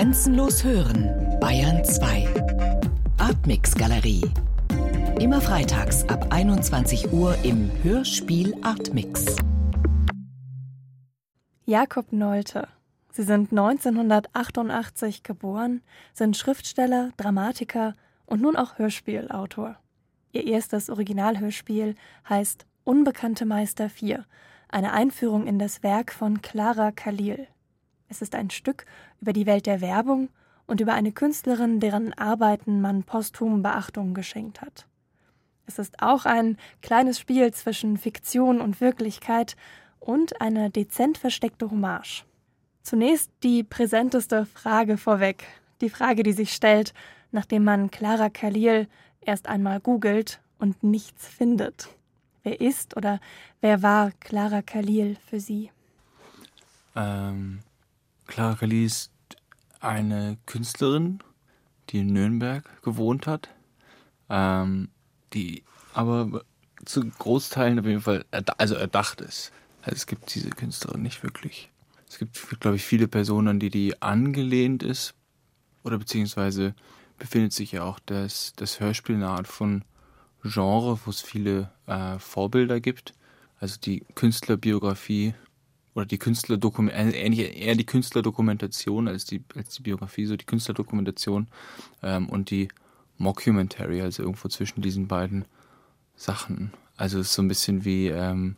Grenzenlos hören, Bayern 2. Artmix Galerie. Immer freitags ab 21 Uhr im Hörspiel Artmix. Jakob Nolte. Sie sind 1988 geboren, sind Schriftsteller, Dramatiker und nun auch Hörspielautor. Ihr erstes Originalhörspiel heißt Unbekannte Meister 4, eine Einführung in das Werk von Clara Khalil. Es ist ein Stück über die Welt der Werbung und über eine Künstlerin, deren Arbeiten man posthum Beachtung geschenkt hat. Es ist auch ein kleines Spiel zwischen Fiktion und Wirklichkeit und eine dezent versteckte Hommage. Zunächst die präsenteste Frage vorweg, die Frage, die sich stellt, nachdem man Clara Khalil erst einmal googelt und nichts findet. Wer ist oder wer war Clara Khalil für Sie? Ähm, Clara ist eine Künstlerin, die in Nürnberg gewohnt hat, ähm, die aber zu Großteilen auf jeden Fall also erdacht ist. Also es gibt diese Künstlerin nicht wirklich. Es gibt, glaube ich, viele Personen, an die die angelehnt ist. Oder beziehungsweise befindet sich ja auch das, das Hörspiel eine Art von Genre, wo es viele äh, Vorbilder gibt. Also die Künstlerbiografie oder die Künstlerdokumentation, äh, eher die Künstlerdokumentation als die, als die Biografie, so die Künstlerdokumentation ähm, und die Mockumentary, also irgendwo zwischen diesen beiden Sachen. Also es ist so ein bisschen wie ähm,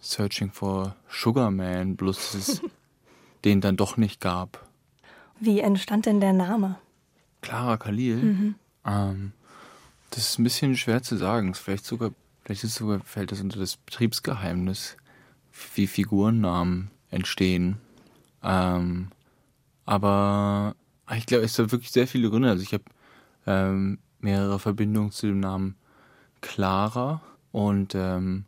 Searching for Sugar Man, bloß dass es den dann doch nicht gab. Wie entstand denn der Name? Clara Khalil? Mhm. Ähm, das ist ein bisschen schwer zu sagen. Vielleicht sogar, vielleicht ist sogar, fällt das unter das Betriebsgeheimnis, wie Figurennamen entstehen. Ähm, aber ich glaube, es hat wirklich sehr viele Gründe. Also ich habe ähm, mehrere Verbindungen zu dem Namen Clara und ähm,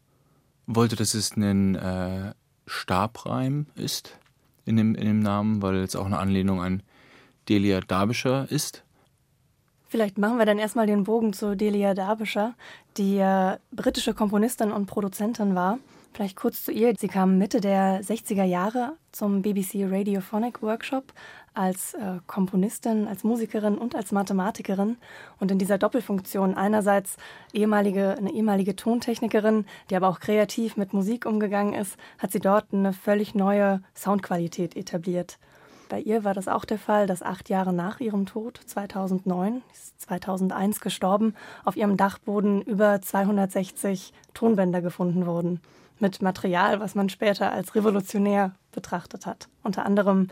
wollte, dass es ein äh, Stabreim ist in dem, in dem Namen, weil es auch eine Anlehnung an Delia Derbyshire ist. Vielleicht machen wir dann erstmal den Bogen zu Delia Derbyshire, die äh, britische Komponistin und Produzentin war. Vielleicht kurz zu ihr. Sie kam Mitte der 60er Jahre zum BBC Radiophonic Workshop als äh, Komponistin, als Musikerin und als Mathematikerin. Und in dieser Doppelfunktion einerseits ehemalige, eine ehemalige Tontechnikerin, die aber auch kreativ mit Musik umgegangen ist, hat sie dort eine völlig neue Soundqualität etabliert. Bei ihr war das auch der Fall, dass acht Jahre nach ihrem Tod, 2009, ist 2001 gestorben, auf ihrem Dachboden über 260 Tonbänder gefunden wurden mit Material, was man später als revolutionär betrachtet hat. Unter anderem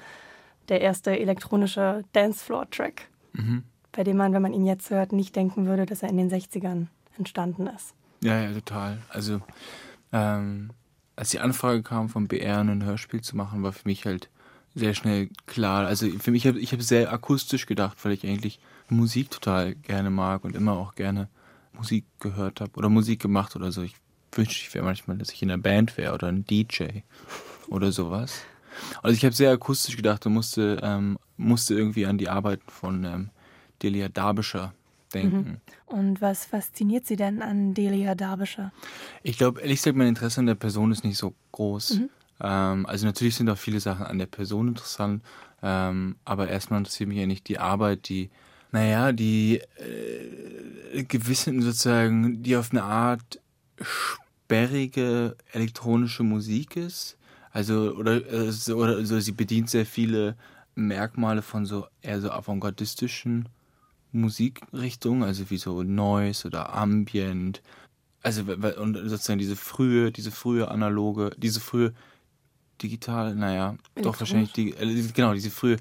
der erste elektronische Dancefloor-Track, mhm. bei dem man, wenn man ihn jetzt hört, nicht denken würde, dass er in den 60ern entstanden ist. Ja, ja, total. Also, ähm, als die Anfrage kam, vom BR ein Hörspiel zu machen, war für mich halt sehr schnell klar. Also für mich, ich habe sehr akustisch gedacht, weil ich eigentlich Musik total gerne mag und immer auch gerne Musik gehört habe oder Musik gemacht oder so. Ich wünschte, ich wäre manchmal, dass ich in einer Band wäre oder ein DJ oder sowas. Also ich habe sehr akustisch gedacht und musste, ähm, musste irgendwie an die Arbeiten von ähm, Delia Derbyshire denken. Mhm. Und was fasziniert Sie denn an Delia Derbyshire? Ich glaube, ehrlich gesagt, mein Interesse an der Person ist nicht so groß. Mhm. Ähm, also natürlich sind auch viele Sachen an der Person interessant, ähm, aber erstmal interessiert mich eigentlich die Arbeit, die, naja, die äh, gewissen sozusagen, die auf eine Art sperrige elektronische Musik ist. Also, oder, äh, oder also sie bedient sehr viele Merkmale von so eher so avantgardistischen Musikrichtungen, also wie so Noise oder Ambient. Also, und sozusagen diese frühe, diese frühe analoge, diese frühe digital, naja, doch wahrscheinlich die, äh, genau, diese frühe,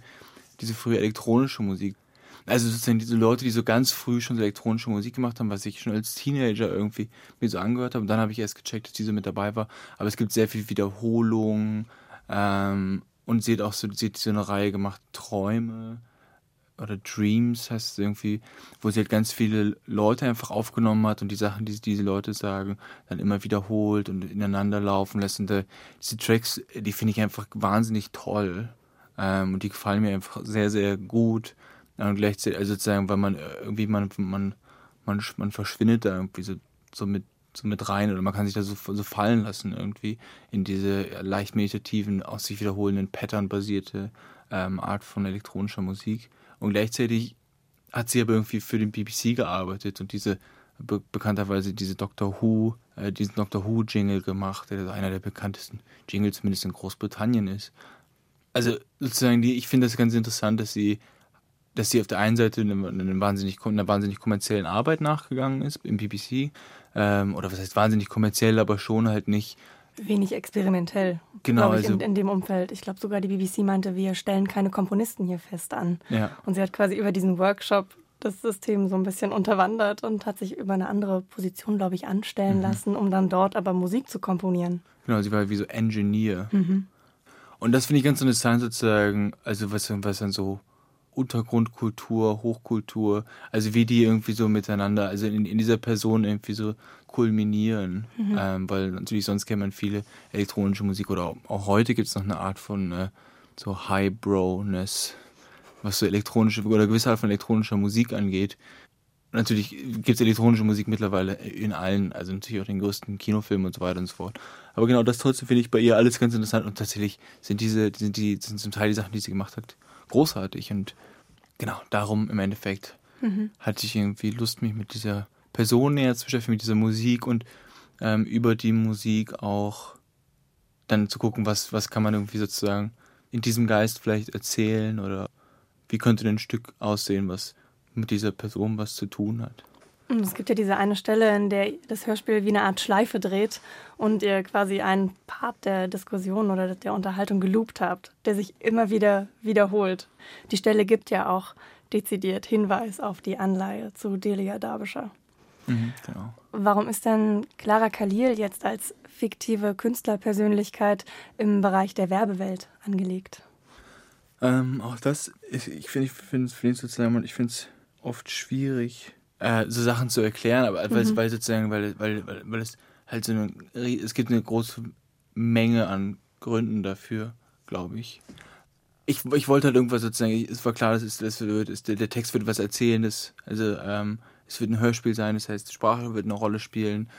diese frühe elektronische Musik also sozusagen diese Leute, die so ganz früh schon elektronische Musik gemacht haben, was ich schon als Teenager irgendwie mir so angehört habe. Und dann habe ich erst gecheckt, dass diese mit dabei war. Aber es gibt sehr viel Wiederholung ähm, und sie hat auch so, sie hat so eine Reihe gemacht, Träume oder Dreams heißt es irgendwie, wo sie halt ganz viele Leute einfach aufgenommen hat und die Sachen, die diese Leute sagen, dann immer wiederholt und ineinander laufen lässt. Und äh, diese Tracks, die finde ich einfach wahnsinnig toll. Ähm, und die gefallen mir einfach sehr, sehr gut. Und gleichzeitig, also sozusagen, weil man äh, irgendwie, man, man, man, man verschwindet da irgendwie so, so mit so mit rein oder man kann sich da so, so fallen lassen irgendwie in diese leicht meditativen, aus sich wiederholenden Pattern basierte ähm, Art von elektronischer Musik. Und gleichzeitig hat sie aber irgendwie für den BBC gearbeitet und diese be bekannterweise diese Doctor Who, äh, diesen Doctor Who Jingle gemacht, der einer der bekanntesten Jingles zumindest in Großbritannien ist. Also sozusagen die, ich finde das ganz interessant, dass sie, dass sie auf der einen Seite eine, eine wahnsinnig, einer wahnsinnig kommerziellen Arbeit nachgegangen ist im BBC, ähm, oder was heißt wahnsinnig kommerziell, aber schon halt nicht wenig experimentell, genau, ich, also, in, in, dem Umfeld. Ich glaube sogar die BBC meinte, wir stellen keine Komponisten hier fest an. Ja. Und sie hat quasi über diesen Workshop das System so ein bisschen unterwandert und hat sich über eine andere Position, glaube ich, anstellen mhm. lassen, um dann dort aber Musik zu komponieren. Genau, sie war wie so Engineer. Mhm. Und das finde ich ganz interessant sozusagen, also was, was dann so Untergrundkultur, Hochkultur, also wie die irgendwie so miteinander, also in, in dieser Person irgendwie so kulminieren, mhm. ähm, weil natürlich sonst kennt man viele elektronische Musik oder auch, auch heute gibt es noch eine Art von äh, so Highbrowness, was so elektronische oder gewisse Art von elektronischer Musik angeht. Natürlich gibt es elektronische Musik mittlerweile in allen, also natürlich auch den größten Kinofilmen und so weiter und so fort. Aber genau das trotzdem finde ich bei ihr alles ganz interessant und tatsächlich sind diese, sind die, sind zum Teil die Sachen, die sie gemacht hat, großartig und genau, darum im Endeffekt mhm. hatte ich irgendwie Lust, mich mit dieser Person näher zu beschäftigen, mit dieser Musik und ähm, über die Musik auch dann zu gucken, was, was kann man irgendwie sozusagen in diesem Geist vielleicht erzählen oder wie könnte denn ein Stück aussehen, was mit dieser Person was zu tun hat. Es gibt ja diese eine Stelle, in der das Hörspiel wie eine Art Schleife dreht und ihr quasi einen Part der Diskussion oder der Unterhaltung geloopt habt, der sich immer wieder wiederholt. Die Stelle gibt ja auch dezidiert Hinweis auf die Anleihe zu Delia Derbyshire. Mhm, genau. Warum ist denn Clara Khalil jetzt als fiktive Künstlerpersönlichkeit im Bereich der Werbewelt angelegt? Ähm, auch das, ich, ich finde, ich finde es sozusagen, ich finde es oft schwierig, äh, so Sachen zu erklären, aber mhm. weil, weil sozusagen, weil, weil, weil, weil es halt so eine, es gibt eine große Menge an Gründen dafür, glaube ich. Ich, ich wollte halt irgendwas sozusagen, es war klar, dass es, das wird, es, der, der Text wird was erzählen, das, also ähm, es wird ein Hörspiel sein, das heißt, Sprache wird eine Rolle spielen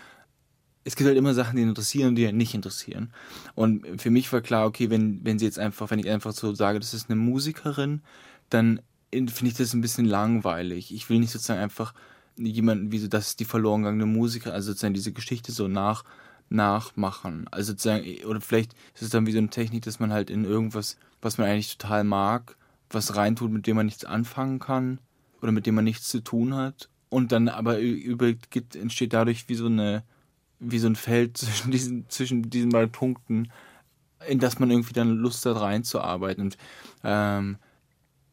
es gibt halt immer Sachen, die interessieren und die halt nicht interessieren. Und für mich war klar, okay, wenn, wenn sie jetzt einfach, wenn ich einfach so sage, das ist eine Musikerin, dann finde ich das ein bisschen langweilig. Ich will nicht sozusagen einfach jemanden, wie so, das ist die verloren gegangene Musiker, also sozusagen diese Geschichte so nach, nachmachen. Also sozusagen, oder vielleicht ist es dann wie so eine Technik, dass man halt in irgendwas, was man eigentlich total mag, was reintut, mit dem man nichts anfangen kann oder mit dem man nichts zu tun hat. Und dann aber über, entsteht dadurch wie so eine, wie so ein Feld zwischen diesen, zwischen diesen beiden Punkten, in das man irgendwie dann Lust hat reinzuarbeiten. Und ähm,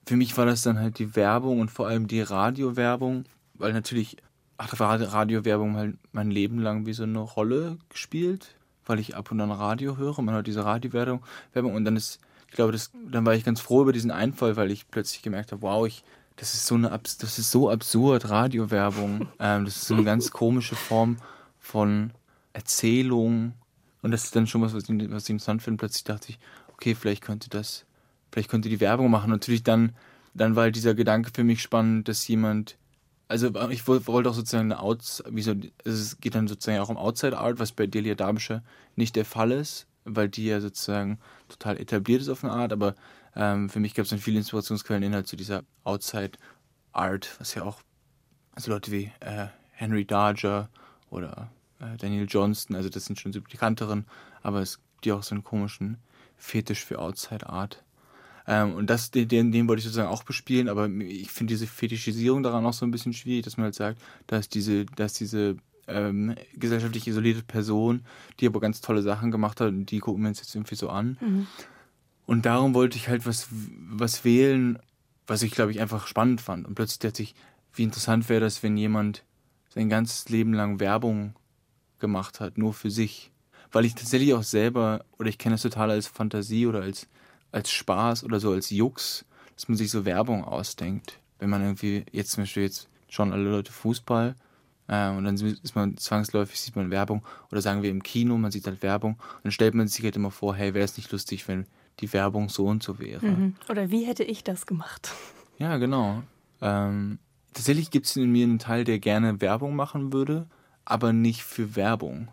für mich war das dann halt die Werbung und vor allem die Radiowerbung, weil natürlich hat Radiowerbung halt mein Leben lang wie so eine Rolle gespielt, weil ich ab und an Radio höre. Man hört diese Radiowerbung und dann ist, ich glaube, das, dann war ich ganz froh über diesen Einfall, weil ich plötzlich gemerkt habe, wow, ich, das ist so eine, das ist so absurd Radiowerbung. ähm, das ist so eine ganz komische Form von Erzählung. Und das ist dann schon was, was ich, was ich interessant finde. Plötzlich dachte ich, okay, vielleicht könnte das, vielleicht könnte die Werbung machen. Natürlich dann, dann war halt dieser Gedanke für mich spannend, dass jemand, also ich wollte auch sozusagen eine Outs, wie so, es geht dann sozusagen auch um Outside Art, was bei Delia Derbyshire nicht der Fall ist, weil die ja sozusagen total etabliert ist auf eine Art, aber ähm, für mich gab es dann viele Inspirationsquellen innerhalb zu dieser Outside Art, was ja auch also Leute wie äh, Henry Darger oder äh, Daniel Johnston, also das sind schon so bekannteren, aber es gibt ja auch so einen komischen Fetisch für Outside Art. Ähm, und das, den, den wollte ich sozusagen auch bespielen, aber ich finde diese Fetischisierung daran auch so ein bisschen schwierig, dass man halt sagt, dass diese, dass diese ähm, gesellschaftlich isolierte Person, die aber ganz tolle Sachen gemacht hat, und die gucken wir uns jetzt irgendwie so an. Mhm. Und darum wollte ich halt was, was wählen, was ich, glaube ich, einfach spannend fand. Und plötzlich dachte ich, wie interessant wäre das, wenn jemand sein ganzes Leben lang Werbung gemacht hat, nur für sich. Weil ich tatsächlich auch selber, oder ich kenne das total als Fantasie oder als, als Spaß oder so als Jux, dass man sich so Werbung ausdenkt. Wenn man irgendwie, jetzt zum Beispiel jetzt schon alle Leute Fußball, äh, und dann ist man zwangsläufig, sieht man Werbung, oder sagen wir im Kino, man sieht halt Werbung, und dann stellt man sich halt immer vor, hey, wäre es nicht lustig, wenn die Werbung so und so wäre. Mhm. Oder wie hätte ich das gemacht? Ja, genau. Ähm, tatsächlich gibt es in mir einen Teil, der gerne Werbung machen würde, aber nicht für Werbung.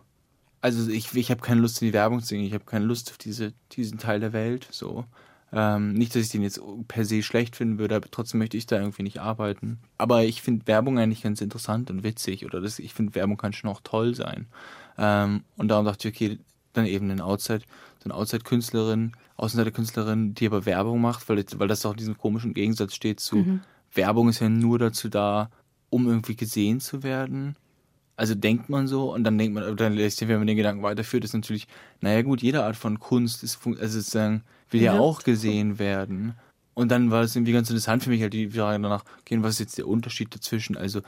Also ich, ich habe keine Lust in die Werbung zu gehen, ich habe keine Lust auf diese, diesen Teil der Welt. So. Ähm, nicht, dass ich den jetzt per se schlecht finden würde, aber trotzdem möchte ich da irgendwie nicht arbeiten. Aber ich finde Werbung eigentlich ganz interessant und witzig oder das, ich finde Werbung kann schon auch toll sein. Ähm, und darum dachte ich, okay, dann eben eine Outside, so eine Outside-Künstlerin, Außenseiter-Künstlerin, die aber Werbung macht, weil, weil das auch in diesem komischen Gegensatz steht zu mhm. Werbung ist ja nur dazu da, um irgendwie gesehen zu werden. Also denkt man so und dann denkt man, dann lässt sich, wenn man den Gedanken weiterführt, ist natürlich, naja gut, jede Art von Kunst ist, also sozusagen, will ja, ja auch gesehen werden. Und dann war es irgendwie ganz interessant für mich halt die Frage danach, okay, was ist jetzt der Unterschied dazwischen? Also,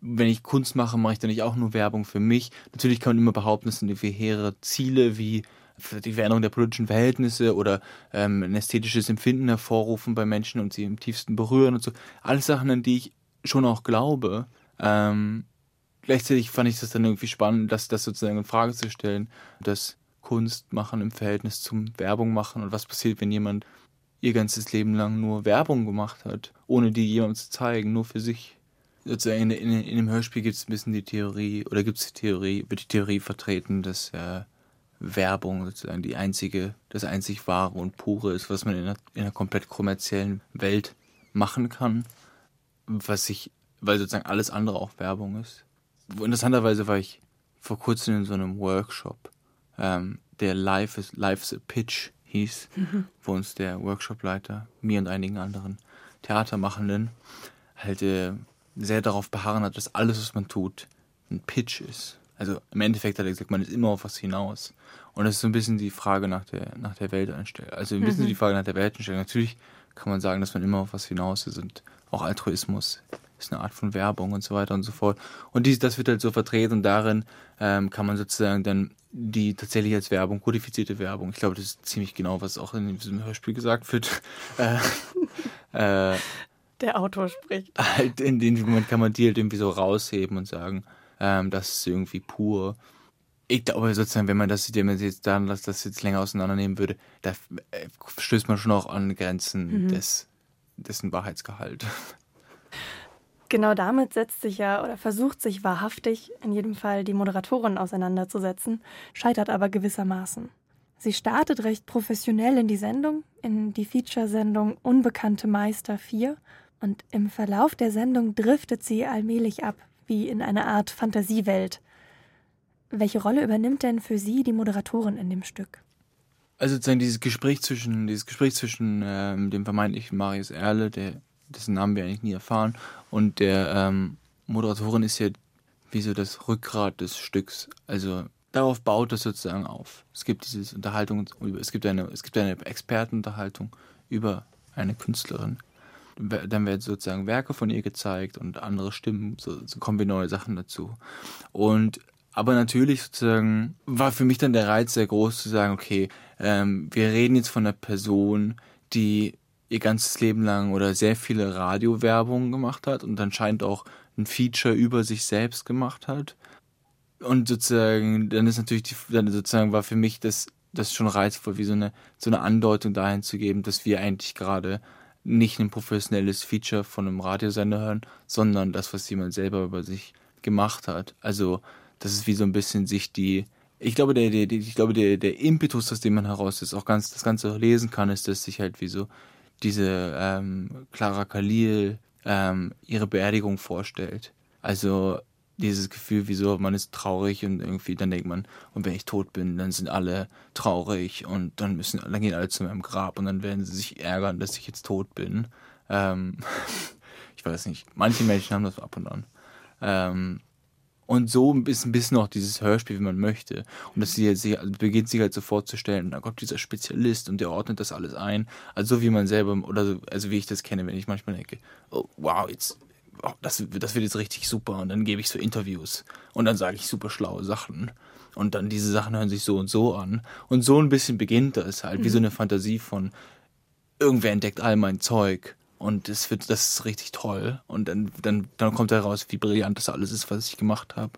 wenn ich Kunst mache, mache ich dann nicht auch nur Werbung für mich. Natürlich kann man immer behaupten, es sind irgendwie hehre Ziele wie die Veränderung der politischen Verhältnisse oder ähm, ein ästhetisches Empfinden hervorrufen bei Menschen und sie im tiefsten berühren und so. Alles Sachen, an die ich schon auch glaube. Ähm, gleichzeitig fand ich das dann irgendwie spannend, das, das sozusagen in Frage zu stellen, das Kunst machen im Verhältnis zum Werbung machen und was passiert, wenn jemand ihr ganzes Leben lang nur Werbung gemacht hat, ohne die jemandem zu zeigen, nur für sich. Sozusagen in, in, in dem Hörspiel gibt es ein bisschen die Theorie, oder gibt es die Theorie, wird die Theorie vertreten, dass äh, Werbung sozusagen die einzige, das einzig wahre und pure ist, was man in einer, in einer komplett kommerziellen Welt machen kann. Was ich, weil sozusagen alles andere auch Werbung ist. Interessanterweise war ich vor kurzem in so einem Workshop, ähm, der Life is, Life's a Pitch hieß, mhm. wo uns der Workshopleiter, mir und einigen anderen Theatermachenden, halt äh, sehr darauf beharren hat, dass alles, was man tut, ein Pitch ist. Also im Endeffekt hat er gesagt, man ist immer auf was hinaus. Und das ist so ein bisschen die Frage nach der, nach der Welteinstellung. Also ein bisschen mhm. die Frage nach der Welteinstellung. Natürlich kann man sagen, dass man immer auf was hinaus ist und auch Altruismus ist eine Art von Werbung und so weiter und so fort. Und dies, das wird halt so vertreten und darin ähm, kann man sozusagen dann die tatsächlich als Werbung, kodifizierte Werbung, ich glaube, das ist ziemlich genau, was auch in diesem Hörspiel gesagt wird. äh, äh, Der Autor spricht. Halt in dem Moment kann man die halt irgendwie so rausheben und sagen, ähm, das ist irgendwie pur. Ich glaube sozusagen, wenn man das, wenn man jetzt dann das jetzt länger auseinandernehmen würde, da äh, stößt man schon auch an Grenzen mhm. des, dessen Wahrheitsgehalt. Genau damit setzt sich ja oder versucht sich wahrhaftig in jedem Fall die Moderatorin auseinanderzusetzen, scheitert aber gewissermaßen. Sie startet recht professionell in die Sendung, in die Feature-Sendung Unbekannte Meister 4 und im Verlauf der Sendung driftet sie allmählich ab, wie in eine Art Fantasiewelt. Welche Rolle übernimmt denn für Sie die Moderatorin in dem Stück? Also sozusagen dieses Gespräch zwischen, dieses Gespräch zwischen ähm, dem vermeintlichen Marius Erle, der dessen Namen wir eigentlich nie erfahren. Und der ähm, Moderatorin ist ja wie so das Rückgrat des Stücks. Also darauf baut es sozusagen auf. Es gibt diese Unterhaltung, es gibt eine, es gibt eine Expertenunterhaltung über eine Künstlerin. Dann werden sozusagen Werke von ihr gezeigt und andere Stimmen, so, so kommen neue Sachen dazu. Und aber natürlich sozusagen war für mich dann der Reiz sehr groß zu sagen, okay, ähm, wir reden jetzt von einer Person, die ihr ganzes Leben lang oder sehr viele Radiowerbungen gemacht hat und anscheinend auch ein Feature über sich selbst gemacht hat. Und sozusagen, dann ist natürlich die, dann sozusagen war für mich das, das schon reizvoll, wie so eine, so eine Andeutung dahin zu geben, dass wir eigentlich gerade nicht ein professionelles Feature von einem Radiosender hören, sondern das, was jemand selber über sich gemacht hat. Also, das ist wie so ein bisschen sich die, ich glaube, der, der, ich glaube, der, der Impetus, aus dem man heraus ist, auch ganz das Ganze lesen kann, ist, dass sich halt wie so diese ähm, Clara Khalil ähm, ihre Beerdigung vorstellt. Also dieses Gefühl, wieso man ist traurig und irgendwie dann denkt man, und wenn ich tot bin, dann sind alle traurig und dann müssen, dann gehen alle zu meinem Grab und dann werden sie sich ärgern, dass ich jetzt tot bin. Ähm, ich weiß nicht. Manche Menschen haben das ab und an. Ähm, und so ist ein bisschen auch dieses Hörspiel, wie man möchte. Und jetzt also beginnt sich halt so vorzustellen, da kommt dieser Spezialist und der ordnet das alles ein. Also so wie man selber, oder so, also wie ich das kenne, wenn ich manchmal denke, oh, wow, jetzt, oh, das, das wird jetzt richtig super. Und dann gebe ich so Interviews und dann sage ich super schlaue Sachen. Und dann diese Sachen hören sich so und so an. Und so ein bisschen beginnt das halt, mhm. wie so eine Fantasie von, irgendwer entdeckt all mein Zeug und es wird, das ist richtig toll. Und dann, dann, dann kommt heraus, wie brillant das alles ist, was ich gemacht habe.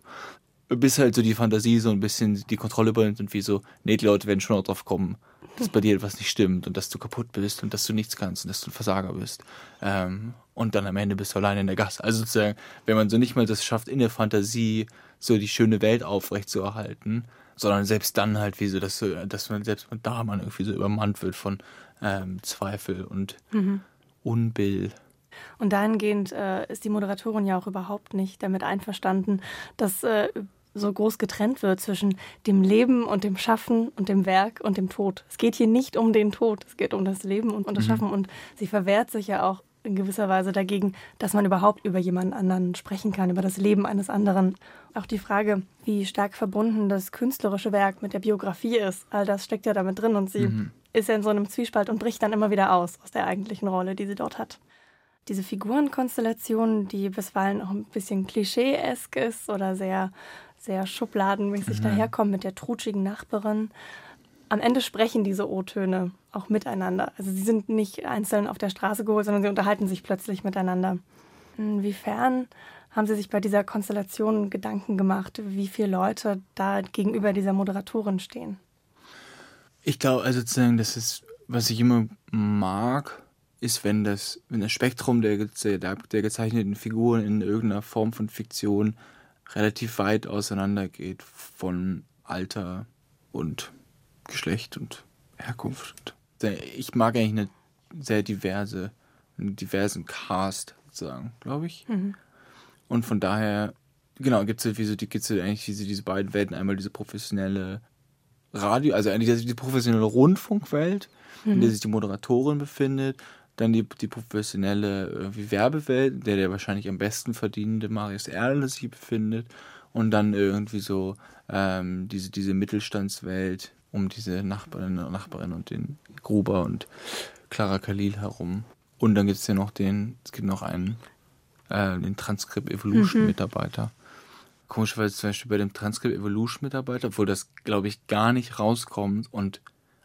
Bis halt so die Fantasie so ein bisschen die Kontrolle übernimmt und wie so, nee, die Leute werden schon noch drauf kommen, dass bei dir etwas nicht stimmt und dass du kaputt bist und dass du nichts kannst und dass du ein Versager bist. Ähm, und dann am Ende bist du alleine in der Gasse. Also sozusagen, wenn man so nicht mal das schafft, in der Fantasie so die schöne Welt aufrechtzuerhalten, sondern selbst dann halt wie so, dass, dass man selbst da man irgendwie so übermannt wird von ähm, Zweifel und mhm. Unbill. Und dahingehend äh, ist die Moderatorin ja auch überhaupt nicht damit einverstanden, dass äh, so groß getrennt wird zwischen dem Leben und dem Schaffen und dem Werk und dem Tod. Es geht hier nicht um den Tod, es geht um das Leben und um das mhm. Schaffen. Und sie verwehrt sich ja auch in gewisser Weise dagegen, dass man überhaupt über jemanden anderen sprechen kann, über das Leben eines anderen. Auch die Frage, wie stark verbunden das künstlerische Werk mit der Biografie ist, all das steckt ja damit drin und sie mhm. Ist ja in so einem Zwiespalt und bricht dann immer wieder aus aus der eigentlichen Rolle, die sie dort hat. Diese Figurenkonstellation, die bisweilen auch ein bisschen klischee-esk ist oder sehr, sehr schubladenmäßig mhm. daherkommt mit der trutschigen Nachbarin, am Ende sprechen diese O-Töne auch miteinander. Also sie sind nicht einzeln auf der Straße geholt, sondern sie unterhalten sich plötzlich miteinander. Inwiefern haben Sie sich bei dieser Konstellation Gedanken gemacht, wie viele Leute da gegenüber dieser Moderatorin stehen? Ich glaube, also sozusagen, das ist, was ich immer mag, ist, wenn das, wenn das Spektrum der, der, der gezeichneten Figuren in irgendeiner Form von Fiktion relativ weit auseinander geht von Alter und Geschlecht und Herkunft. Ich mag eigentlich eine sehr diverse, einen diversen Cast, sozusagen, glaube ich. Mhm. Und von daher, genau, gibt es wie so, die, gibt's eigentlich diese, diese beiden Welten. Einmal diese professionelle Radio, also eigentlich diese professionelle Rundfunkwelt, mhm. in der sich die Moderatorin befindet. Dann die, die professionelle äh, Werbewelt, der der wahrscheinlich am besten verdienende Marius Erle sich befindet. Und dann irgendwie so ähm, diese, diese Mittelstandswelt, um diese Nachbarinnen und Nachbarin und den Gruber und Clara Khalil herum. Und dann gibt es ja noch den, es gibt noch einen, äh, den Transcript Evolution mhm. Mitarbeiter. Komischerweise zum Beispiel bei dem Transcript Evolution Mitarbeiter, obwohl das, glaube ich, gar nicht rauskommt und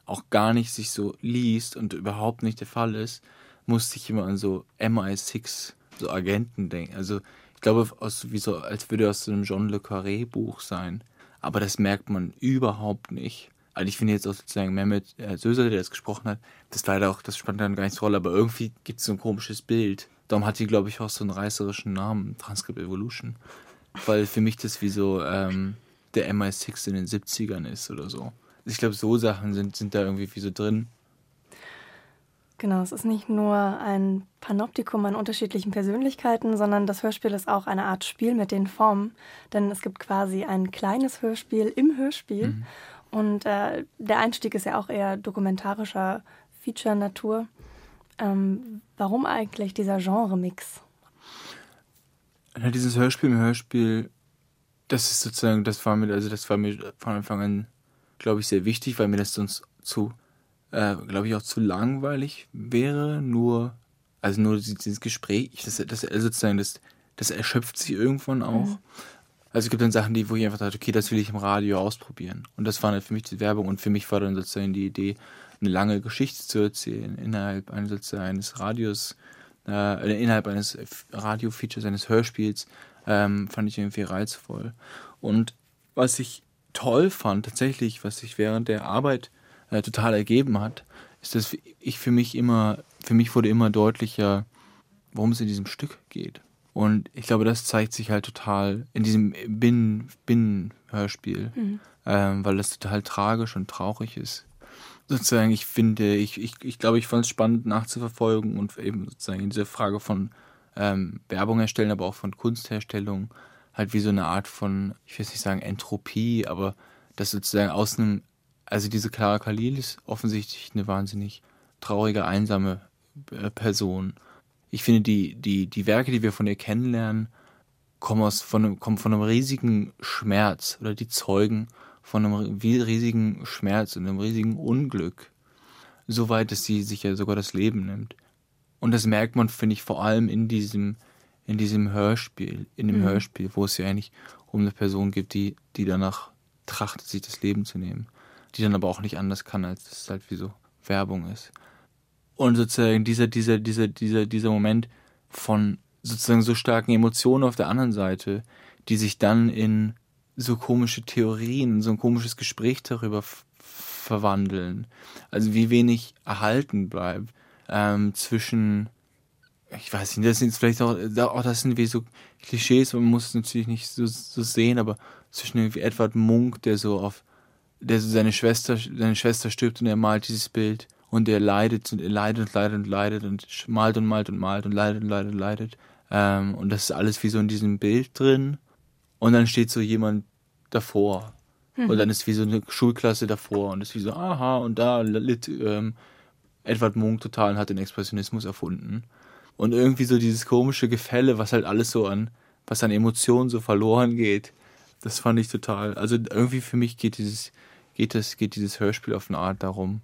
auch gar nicht sich so liest und überhaupt nicht der Fall ist, musste ich immer an so MI6, so Agenten denken. Also ich glaube, aus, wie so, als würde aus so einem Jean Le Carré Buch sein. Aber das merkt man überhaupt nicht. Also ich finde jetzt auch sozusagen Mehmet äh, Söser, der das gesprochen hat, das leider auch, das spannt dann gar nicht so Rolle, aber irgendwie gibt es so ein komisches Bild. Darum hat die, glaube ich, auch so einen reißerischen Namen, Transcript Evolution. Weil für mich das wie so ähm, der MI6 in den 70ern ist oder so. Ich glaube, so Sachen sind, sind da irgendwie wie so drin. Genau, es ist nicht nur ein Panoptikum an unterschiedlichen Persönlichkeiten, sondern das Hörspiel ist auch eine Art Spiel mit den Formen. Denn es gibt quasi ein kleines Hörspiel im Hörspiel. Mhm. Und äh, der Einstieg ist ja auch eher dokumentarischer Feature-Natur. Ähm, warum eigentlich dieser Genre-Mix? Ja, dieses Hörspiel im Hörspiel, das ist sozusagen, das war mir, also das war mir von Anfang an, glaube ich, sehr wichtig, weil mir das sonst zu, äh, glaube ich, auch zu langweilig wäre. Nur, also nur dieses Gespräch, das, das also sozusagen, das, das erschöpft sich irgendwann auch. Mhm. Also es gibt dann Sachen, die, wo ich einfach dachte, okay, das will ich im Radio ausprobieren. Und das war dann für mich die Werbung und für mich war dann sozusagen die Idee, eine lange Geschichte zu erzählen innerhalb eines, sozusagen eines Radios, äh, innerhalb eines Radio-Features, eines Hörspiels, ähm, fand ich irgendwie reizvoll. Und was ich toll fand, tatsächlich, was sich während der Arbeit äh, total ergeben hat, ist, dass ich für mich immer, für mich wurde immer deutlicher, worum es in diesem Stück geht. Und ich glaube, das zeigt sich halt total in diesem Binnen-Hörspiel, mhm. ähm, weil das total tragisch und traurig ist. Sozusagen, ich finde, ich, ich, ich glaube, ich fand es spannend nachzuverfolgen und eben sozusagen in dieser Frage von ähm, Werbung erstellen, aber auch von Kunstherstellung, halt wie so eine Art von, ich will nicht sagen Entropie, aber das sozusagen aus einem, also diese Clara Khalil ist offensichtlich eine wahnsinnig traurige, einsame äh, Person. Ich finde, die, die, die Werke, die wir von ihr kennenlernen, kommen, aus, von, kommen von einem riesigen Schmerz oder die Zeugen von einem riesigen Schmerz und einem riesigen Unglück. So weit, dass sie sich ja sogar das Leben nimmt. Und das merkt man, finde ich, vor allem in diesem, in diesem Hörspiel, in dem mhm. Hörspiel, wo es ja eigentlich um eine Person geht, die, die danach trachtet, sich das Leben zu nehmen. Die dann aber auch nicht anders kann, als dass es halt wie so Werbung ist. Und sozusagen dieser, dieser, dieser, dieser, dieser Moment von sozusagen so starken Emotionen auf der anderen Seite, die sich dann in so komische Theorien, so ein komisches Gespräch darüber verwandeln. Also wie wenig erhalten bleibt ähm, zwischen, ich weiß nicht, das sind vielleicht auch, auch das sind wie so Klischees, man muss es natürlich nicht so, so sehen, aber zwischen irgendwie Edward Munk, der so auf der seine Schwester, seine Schwester stirbt und er malt dieses Bild und er leidet und er leidet und leidet und leidet und malt und malt und malt und leidet und leidet und leidet. Ähm, und das ist alles wie so in diesem Bild drin. Und dann steht so jemand davor. Mhm. Und dann ist wie so eine Schulklasse davor und ist wie so, aha, und da litt ähm, Edward Munk total und hat den Expressionismus erfunden. Und irgendwie so dieses komische Gefälle, was halt alles so an, was an Emotionen so verloren geht. Das fand ich total. Also irgendwie für mich geht dieses, geht das, geht dieses Hörspiel auf eine Art darum,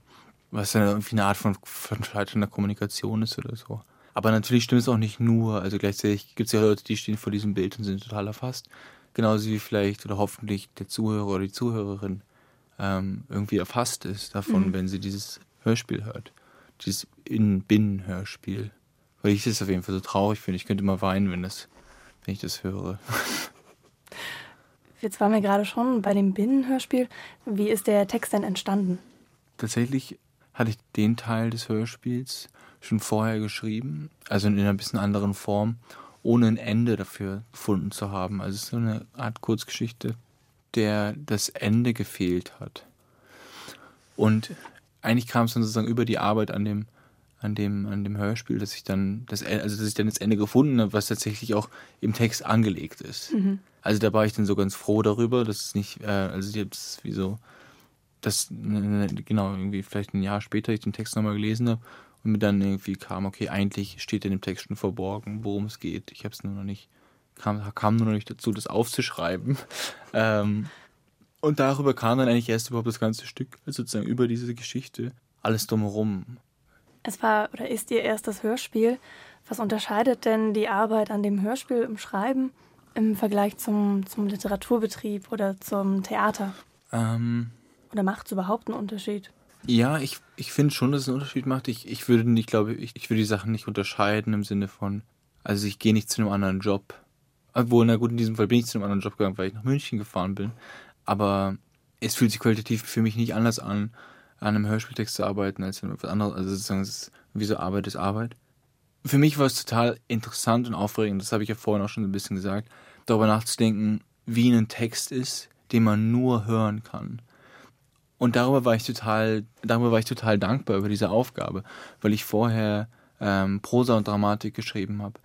was dann irgendwie eine Art von, von scheiternder Kommunikation ist oder so. Aber natürlich stimmt es auch nicht nur. Also gleichzeitig gibt es ja Leute, die stehen vor diesem Bild und sind total erfasst. Genauso wie vielleicht oder hoffentlich der Zuhörer oder die Zuhörerin ähm, irgendwie erfasst ist davon, mhm. wenn sie dieses Hörspiel hört. Dieses In-Binnen-Hörspiel. Weil ich das auf jeden Fall so traurig finde. Ich könnte mal weinen, wenn, das, wenn ich das höre. Jetzt waren wir gerade schon bei dem Binnenhörspiel. Wie ist der Text denn entstanden? Tatsächlich hatte ich den Teil des Hörspiels schon vorher geschrieben, also in einer bisschen anderen Form, ohne ein Ende dafür gefunden zu haben. Also es ist so eine Art Kurzgeschichte, der das Ende gefehlt hat. Und eigentlich kam es dann sozusagen über die Arbeit an dem, an dem, an dem Hörspiel, dass ich dann das, also dass ich dann das Ende gefunden habe, was tatsächlich auch im Text angelegt ist. Mhm. Also da war ich dann so ganz froh darüber, dass es nicht, äh, also jetzt wie so, dass genau irgendwie vielleicht ein Jahr später ich den Text nochmal gelesen habe und mir dann irgendwie kam, okay, eigentlich steht in dem Text schon verborgen, worum es geht. Ich habe es nur noch nicht, kam, kam nur noch nicht dazu, das aufzuschreiben. ähm, und darüber kam dann eigentlich erst überhaupt das ganze Stück, also sozusagen über diese Geschichte, alles drumherum. Es war oder ist Ihr erstes Hörspiel. Was unterscheidet denn die Arbeit an dem Hörspiel im Schreiben im Vergleich zum, zum Literaturbetrieb oder zum Theater? Ähm, oder macht es überhaupt einen Unterschied? Ja, ich, ich finde schon, dass es einen Unterschied macht. Ich, ich würde nicht, glaube ich, ich würde die Sachen nicht unterscheiden im Sinne von, also ich gehe nicht zu einem anderen Job. Obwohl, na gut, in diesem Fall bin ich zu einem anderen Job gegangen, weil ich nach München gefahren bin. Aber es fühlt sich qualitativ für mich nicht anders an, an einem Hörspieltext zu arbeiten, als an etwas anderes. Also sozusagen, es ist wie so Arbeit ist Arbeit. Für mich war es total interessant und aufregend, das habe ich ja vorhin auch schon ein bisschen gesagt, darüber nachzudenken, wie ein Text ist, den man nur hören kann. Und darüber war ich total, darüber war ich total dankbar über diese Aufgabe, weil ich vorher ähm, Prosa und Dramatik geschrieben habe.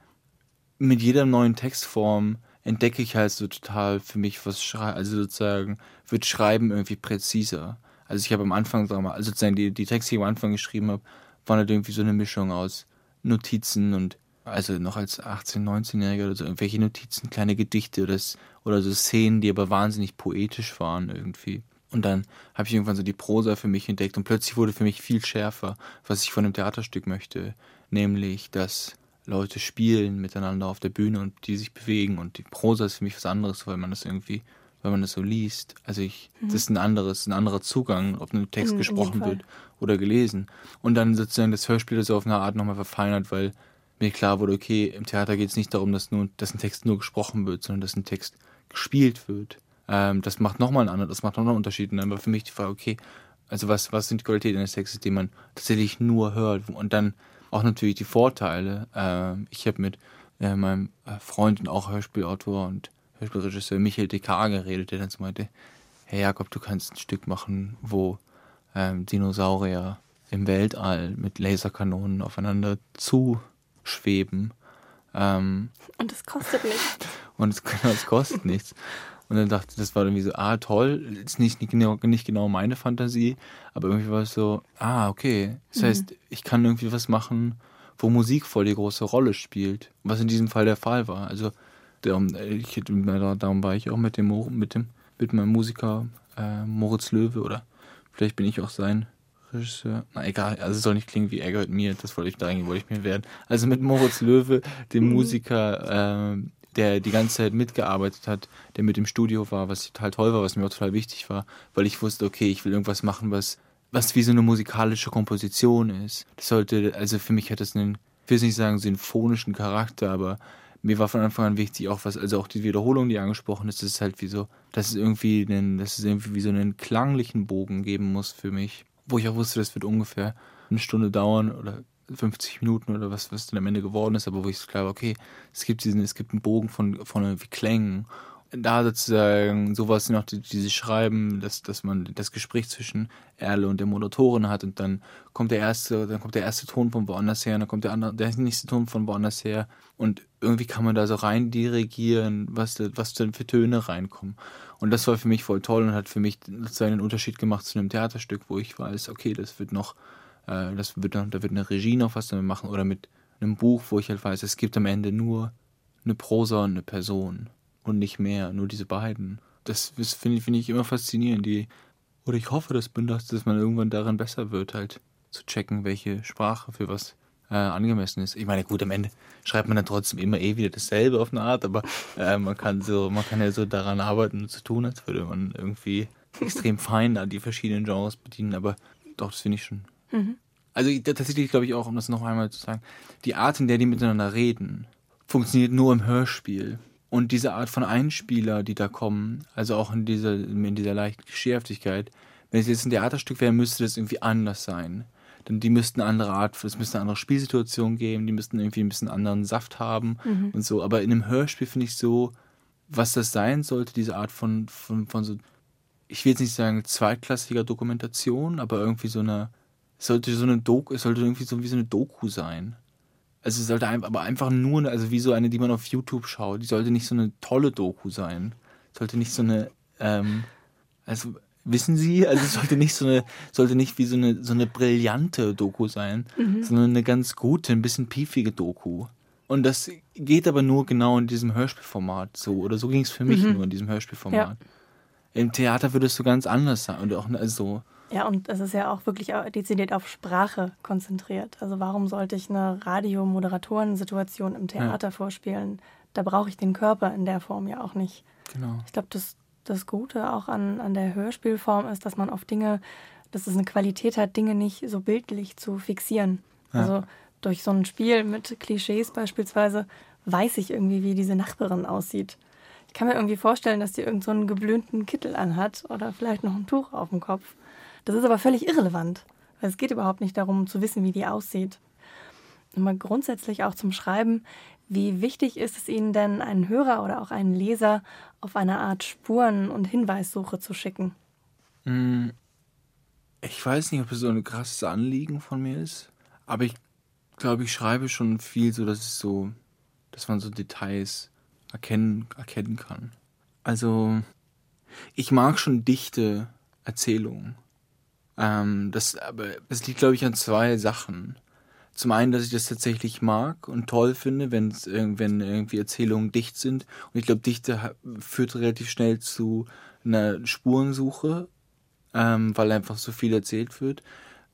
Mit jeder neuen Textform entdecke ich halt so total für mich was schreiben, also sozusagen wird Schreiben irgendwie präziser. Also ich habe am Anfang, also sozusagen die, die Texte, die ich am Anfang geschrieben habe, waren halt irgendwie so eine Mischung aus Notizen und also noch als 18-, 19-Jähriger oder so, irgendwelche Notizen, kleine Gedichte oder, oder so Szenen, die aber wahnsinnig poetisch waren irgendwie. Und dann habe ich irgendwann so die Prosa für mich entdeckt und plötzlich wurde für mich viel schärfer, was ich von einem Theaterstück möchte, nämlich dass Leute spielen miteinander auf der Bühne und die sich bewegen und die Prosa ist für mich was anderes, weil man das irgendwie, weil man das so liest. Also ich, mhm. das ist ein anderes, ein anderer Zugang, ob ein Text in, gesprochen in wird oder gelesen. Und dann sozusagen das Hörspiel ist auf eine Art nochmal verfeinert, weil mir klar wurde, okay, im Theater geht es nicht darum, dass nur, dass ein Text nur gesprochen wird, sondern dass ein Text gespielt wird. Ähm, das macht nochmal einen anderen, das macht nochmal einen Unterschied. Und dann war für mich die Frage, okay, also was, was sind die Qualitäten eines Textes, die man tatsächlich nur hört? Und dann auch natürlich die Vorteile. Äh, ich habe mit äh, meinem äh, Freund und auch Hörspielautor und Hörspielregisseur Michael Dekar geredet, der dann so meinte, hey Jakob, du kannst ein Stück machen, wo ähm, Dinosaurier im Weltall mit Laserkanonen aufeinander zuschweben. Ähm, und es kostet nichts. und es, genau, es kostet nichts. Und dann dachte ich, das war irgendwie so, ah, toll, ist nicht, nicht, genau, nicht genau meine Fantasie, aber irgendwie war es so, ah, okay. Das mhm. heißt, ich kann irgendwie was machen, wo Musik voll die große Rolle spielt. Was in diesem Fall der Fall war. Also, darum, ich, darum war ich auch mit dem, mit dem, mit meinem Musiker äh, Moritz Löwe oder vielleicht bin ich auch sein Regisseur. Na egal, also es soll nicht klingen wie er gehört mir, das wollte ich da eigentlich wollte ich mir werden. Also mit Moritz Löwe, dem mhm. Musiker, äh, der die ganze Zeit mitgearbeitet hat, der mit im Studio war, was total toll war, was mir auch total wichtig war, weil ich wusste, okay, ich will irgendwas machen, was, was wie so eine musikalische Komposition ist. Das sollte, also für mich hat das einen, ich will nicht sagen sinfonischen Charakter, aber mir war von Anfang an wichtig, auch was, also auch die Wiederholung, die angesprochen ist, das ist halt wie so, dass es irgendwie einen, dass es irgendwie wie so einen klanglichen Bogen geben muss für mich, wo ich auch wusste, das wird ungefähr eine Stunde dauern oder 50 Minuten oder was, was dann am Ende geworden ist, aber wo ich war, okay, es gibt diesen, es gibt einen Bogen von, von irgendwie Klängen da sozusagen sowas noch, dieses Schreiben, dass, dass man das Gespräch zwischen Erle und der Moderatorin hat und dann kommt der erste, dann kommt der erste Ton von woanders her, dann kommt der andere, der nächste Ton von woanders her und irgendwie kann man da so rein dirigieren, was, was denn für Töne reinkommen. Und das war für mich voll toll und hat für mich sozusagen einen Unterschied gemacht zu einem Theaterstück, wo ich weiß, okay, das wird noch, äh, das wird, da wird eine Regie noch was damit machen oder mit einem Buch, wo ich halt weiß, es gibt am Ende nur eine Prosa und eine Person und nicht mehr, nur diese beiden. Das, das finde find ich immer faszinierend. Die, oder ich hoffe, dass, dass man irgendwann daran besser wird, halt zu checken, welche Sprache für was äh, angemessen ist. Ich meine, gut, am Ende schreibt man dann trotzdem immer eh wieder dasselbe auf eine Art, aber äh, man kann so, man kann ja so daran arbeiten und zu tun, als würde man irgendwie extrem fein an die verschiedenen Genres bedienen, aber doch, das finde ich schon. Mhm. Also tatsächlich glaube ich auch, um das noch einmal zu sagen, die Art, in der die miteinander reden, funktioniert nur im Hörspiel. Und diese Art von Einspieler, die da kommen, also auch in dieser, in dieser leichten Geschärftigkeit, wenn es jetzt ein Theaterstück wäre, müsste das irgendwie anders sein. Denn die müssten eine andere Art, es müsste eine andere Spielsituation geben, die müssten irgendwie ein bisschen anderen Saft haben mhm. und so. Aber in einem Hörspiel finde ich so, was das sein sollte, diese Art von, von, von so, ich will jetzt nicht sagen zweitklassiger Dokumentation, aber irgendwie so eine, es sollte so eine Doku, es sollte irgendwie so wie so eine Doku sein. Also es sollte aber einfach nur, also wie so eine, die man auf YouTube schaut. Die sollte nicht so eine tolle Doku sein. Sollte nicht so eine, ähm, also wissen Sie, also es sollte nicht so eine, sollte nicht wie so eine, so eine brillante Doku sein, mhm. sondern eine ganz gute, ein bisschen piefige Doku. Und das geht aber nur genau in diesem Hörspielformat so. Oder so ging es für mich mhm. nur in diesem Hörspielformat. Ja. Im Theater würde es so ganz anders sein. Und auch also ja, und es ist ja auch wirklich dezidiert auf Sprache konzentriert. Also warum sollte ich eine Radiomoderatoren-Situation im Theater ja. vorspielen? Da brauche ich den Körper in der Form ja auch nicht. Genau. Ich glaube, das, das Gute auch an, an der Hörspielform ist, dass man auf Dinge, dass es eine Qualität hat, Dinge nicht so bildlich zu fixieren. Ja. Also durch so ein Spiel mit Klischees beispielsweise weiß ich irgendwie, wie diese Nachbarin aussieht. Ich kann mir irgendwie vorstellen, dass die irgendeinen so geblümten Kittel anhat oder vielleicht noch ein Tuch auf dem Kopf. Das ist aber völlig irrelevant, weil es geht überhaupt nicht darum zu wissen, wie die aussieht. Und mal grundsätzlich auch zum Schreiben, wie wichtig ist es Ihnen denn, einen Hörer oder auch einen Leser auf eine Art Spuren- und Hinweissuche zu schicken? Hm, ich weiß nicht, ob es so ein krasses Anliegen von mir ist, aber ich glaube, ich schreibe schon viel so, dass es so, dass man so Details erkennen, erkennen kann. Also, ich mag schon dichte Erzählungen. Ähm, das, aber das liegt, glaube ich, an zwei Sachen. Zum einen, dass ich das tatsächlich mag und toll finde, wenn wenn irgendwie Erzählungen dicht sind. Und ich glaube, Dichte führt relativ schnell zu einer Spurensuche, ähm, weil einfach so viel erzählt wird.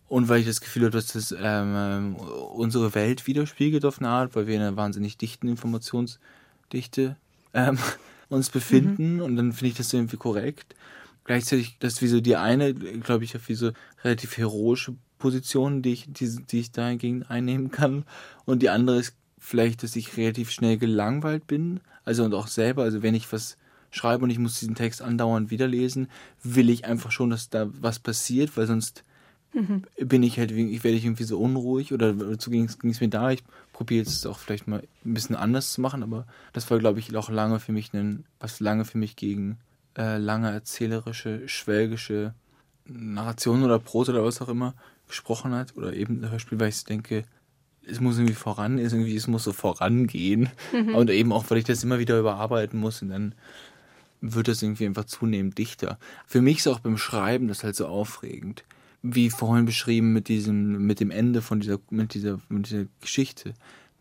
Und weil ich das Gefühl habe, dass das ähm, unsere Welt widerspiegelt auf eine Art, weil wir in einer wahnsinnig dichten Informationsdichte ähm, uns befinden. Mhm. Und dann finde ich das irgendwie korrekt gleichzeitig, das ist wie so die eine, glaube ich, wie so relativ heroische Position, die ich, die, die ich dagegen einnehmen kann. Und die andere ist vielleicht, dass ich relativ schnell gelangweilt bin. Also und auch selber, also wenn ich was schreibe und ich muss diesen Text andauernd wiederlesen, will ich einfach schon, dass da was passiert, weil sonst mhm. bin ich halt, ich werde ich irgendwie so unruhig oder so ging es mir da. Ich probiere jetzt auch vielleicht mal ein bisschen anders zu machen, aber das war, glaube ich, auch lange für mich ein, was lange für mich gegen äh, lange erzählerische, schwelgische Narration oder Prosa oder was auch immer gesprochen hat oder eben ein Hörspiel, weil ich denke, es muss irgendwie voran, es, irgendwie, es muss so vorangehen mhm. und eben auch, weil ich das immer wieder überarbeiten muss und dann wird das irgendwie einfach zunehmend dichter. Für mich ist auch beim Schreiben das halt so aufregend, wie vorhin beschrieben mit diesem, mit dem Ende von dieser, mit dieser, mit dieser Geschichte,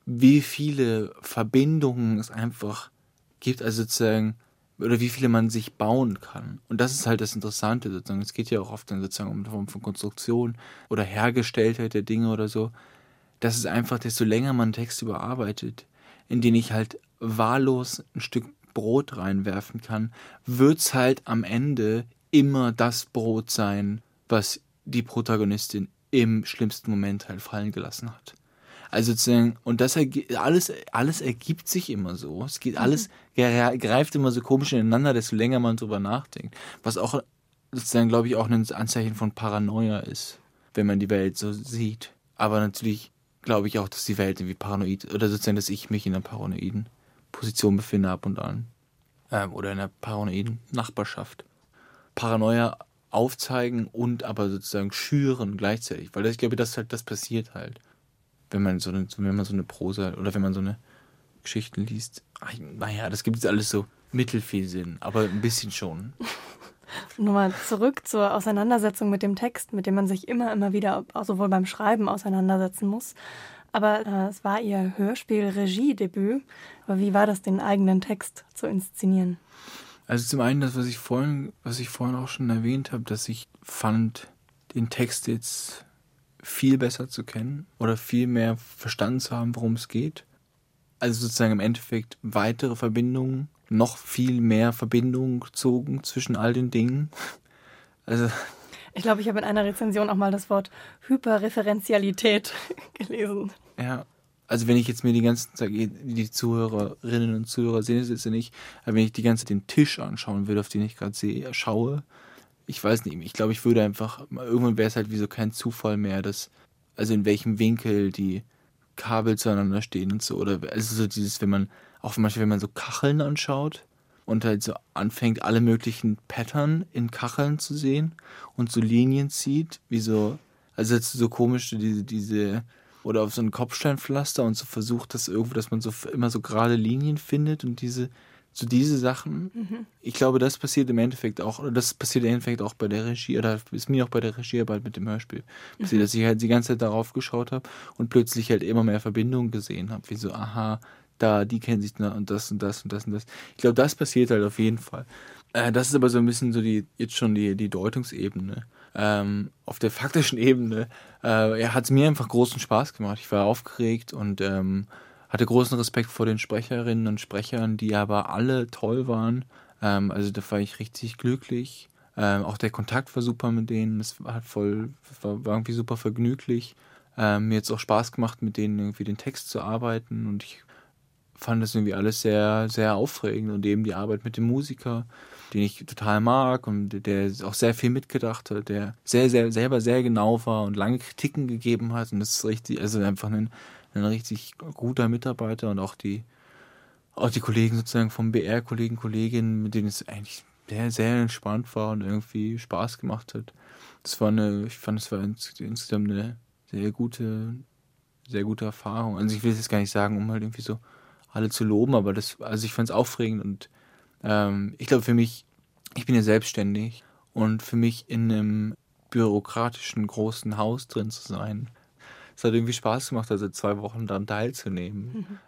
wie viele Verbindungen es einfach gibt, also sozusagen oder wie viele man sich bauen kann. Und das ist halt das Interessante sozusagen. Es geht ja auch oft dann sozusagen um eine Form von Konstruktion oder Hergestelltheit der Dinge oder so. Das ist einfach, desto länger man Text überarbeitet, in den ich halt wahllos ein Stück Brot reinwerfen kann, wird's halt am Ende immer das Brot sein, was die Protagonistin im schlimmsten Moment halt fallen gelassen hat. Also sozusagen, und das alles, alles ergibt sich immer so. Es geht alles, mhm. greift immer so komisch ineinander, desto länger man drüber nachdenkt. Was auch sozusagen, glaube ich, auch ein Anzeichen von Paranoia ist, wenn man die Welt so sieht. Aber natürlich glaube ich auch, dass die Welt irgendwie paranoid, oder sozusagen, dass ich mich in einer paranoiden Position befinde ab und an. ähm, oder in einer paranoiden Nachbarschaft. Paranoia aufzeigen und aber sozusagen schüren gleichzeitig, weil ich glaube, das halt das passiert halt, wenn man so eine, wenn man so eine Prosa oder wenn man so eine Geschichten liest. Ach, naja, das gibt jetzt alles so mittelfiel Sinn, aber ein bisschen schon. Nochmal zurück zur Auseinandersetzung mit dem Text, mit dem man sich immer, immer wieder sowohl beim Schreiben auseinandersetzen muss. Aber äh, es war Ihr Hörspiel-Regiedebüt. Aber wie war das, den eigenen Text zu inszenieren? Also zum einen das, was ich vorhin, was ich vorhin auch schon erwähnt habe, dass ich fand, den Text jetzt viel besser zu kennen oder viel mehr verstanden zu haben, worum es geht. Also sozusagen im Endeffekt weitere Verbindungen noch viel mehr Verbindungen gezogen zwischen all den Dingen. Also ich glaube, ich habe in einer Rezension auch mal das Wort Hyperreferenzialität gelesen. Ja, also wenn ich jetzt mir die ganzen die Zuhörerinnen und Zuhörer sehen es jetzt nicht, aber wenn ich die ganze Zeit den Tisch anschauen würde, auf den ich gerade sehe, schaue, ich weiß nicht, ich glaube, ich würde einfach, irgendwann wäre es halt wie so kein Zufall mehr, dass, also in welchem Winkel die Kabel zueinander stehen und so, oder also so dieses, wenn man auch Beispiel, wenn man so Kacheln anschaut und halt so anfängt, alle möglichen Pattern in Kacheln zu sehen und so Linien zieht, wie so, also jetzt so komisch, diese, diese, oder auf so ein Kopfsteinpflaster und so versucht das irgendwo, dass man so immer so gerade Linien findet und diese, so diese Sachen. Mhm. Ich glaube, das passiert im Endeffekt auch, oder das passiert im Endeffekt auch bei der Regie, oder ist mir auch bei der Regiearbeit mit dem Hörspiel passiert, mhm. dass ich halt die ganze Zeit darauf geschaut habe und plötzlich halt immer mehr Verbindungen gesehen habe, wie so, aha, da, die kennen sich und das und das und das und das. Ich glaube, das passiert halt auf jeden Fall. Äh, das ist aber so ein bisschen so die, jetzt schon die, die Deutungsebene. Ähm, auf der faktischen Ebene äh, ja, hat es mir einfach großen Spaß gemacht. Ich war aufgeregt und ähm, hatte großen Respekt vor den Sprecherinnen und Sprechern, die aber alle toll waren. Ähm, also da war ich richtig glücklich. Ähm, auch der Kontakt war super mit denen. Es war voll, war, war irgendwie super vergnüglich. Ähm, mir hat es auch Spaß gemacht, mit denen irgendwie den Text zu arbeiten und ich fand das irgendwie alles sehr, sehr aufregend und eben die Arbeit mit dem Musiker, den ich total mag und der auch sehr viel mitgedacht hat, der sehr, sehr, selber sehr genau war und lange Kritiken gegeben hat und das ist richtig, also einfach ein, ein richtig guter Mitarbeiter und auch die, auch die Kollegen sozusagen vom BR, Kollegen, Kolleginnen, mit denen es eigentlich sehr, sehr entspannt war und irgendwie Spaß gemacht hat. Das war eine, ich fand, es war insgesamt eine sehr gute, sehr gute Erfahrung. Also ich will es jetzt gar nicht sagen, um halt irgendwie so alle zu loben, aber das, also ich fand es aufregend und ähm, ich glaube für mich, ich bin ja selbstständig und für mich in einem bürokratischen großen Haus drin zu sein, es hat irgendwie Spaß gemacht, also zwei Wochen daran teilzunehmen. Mhm.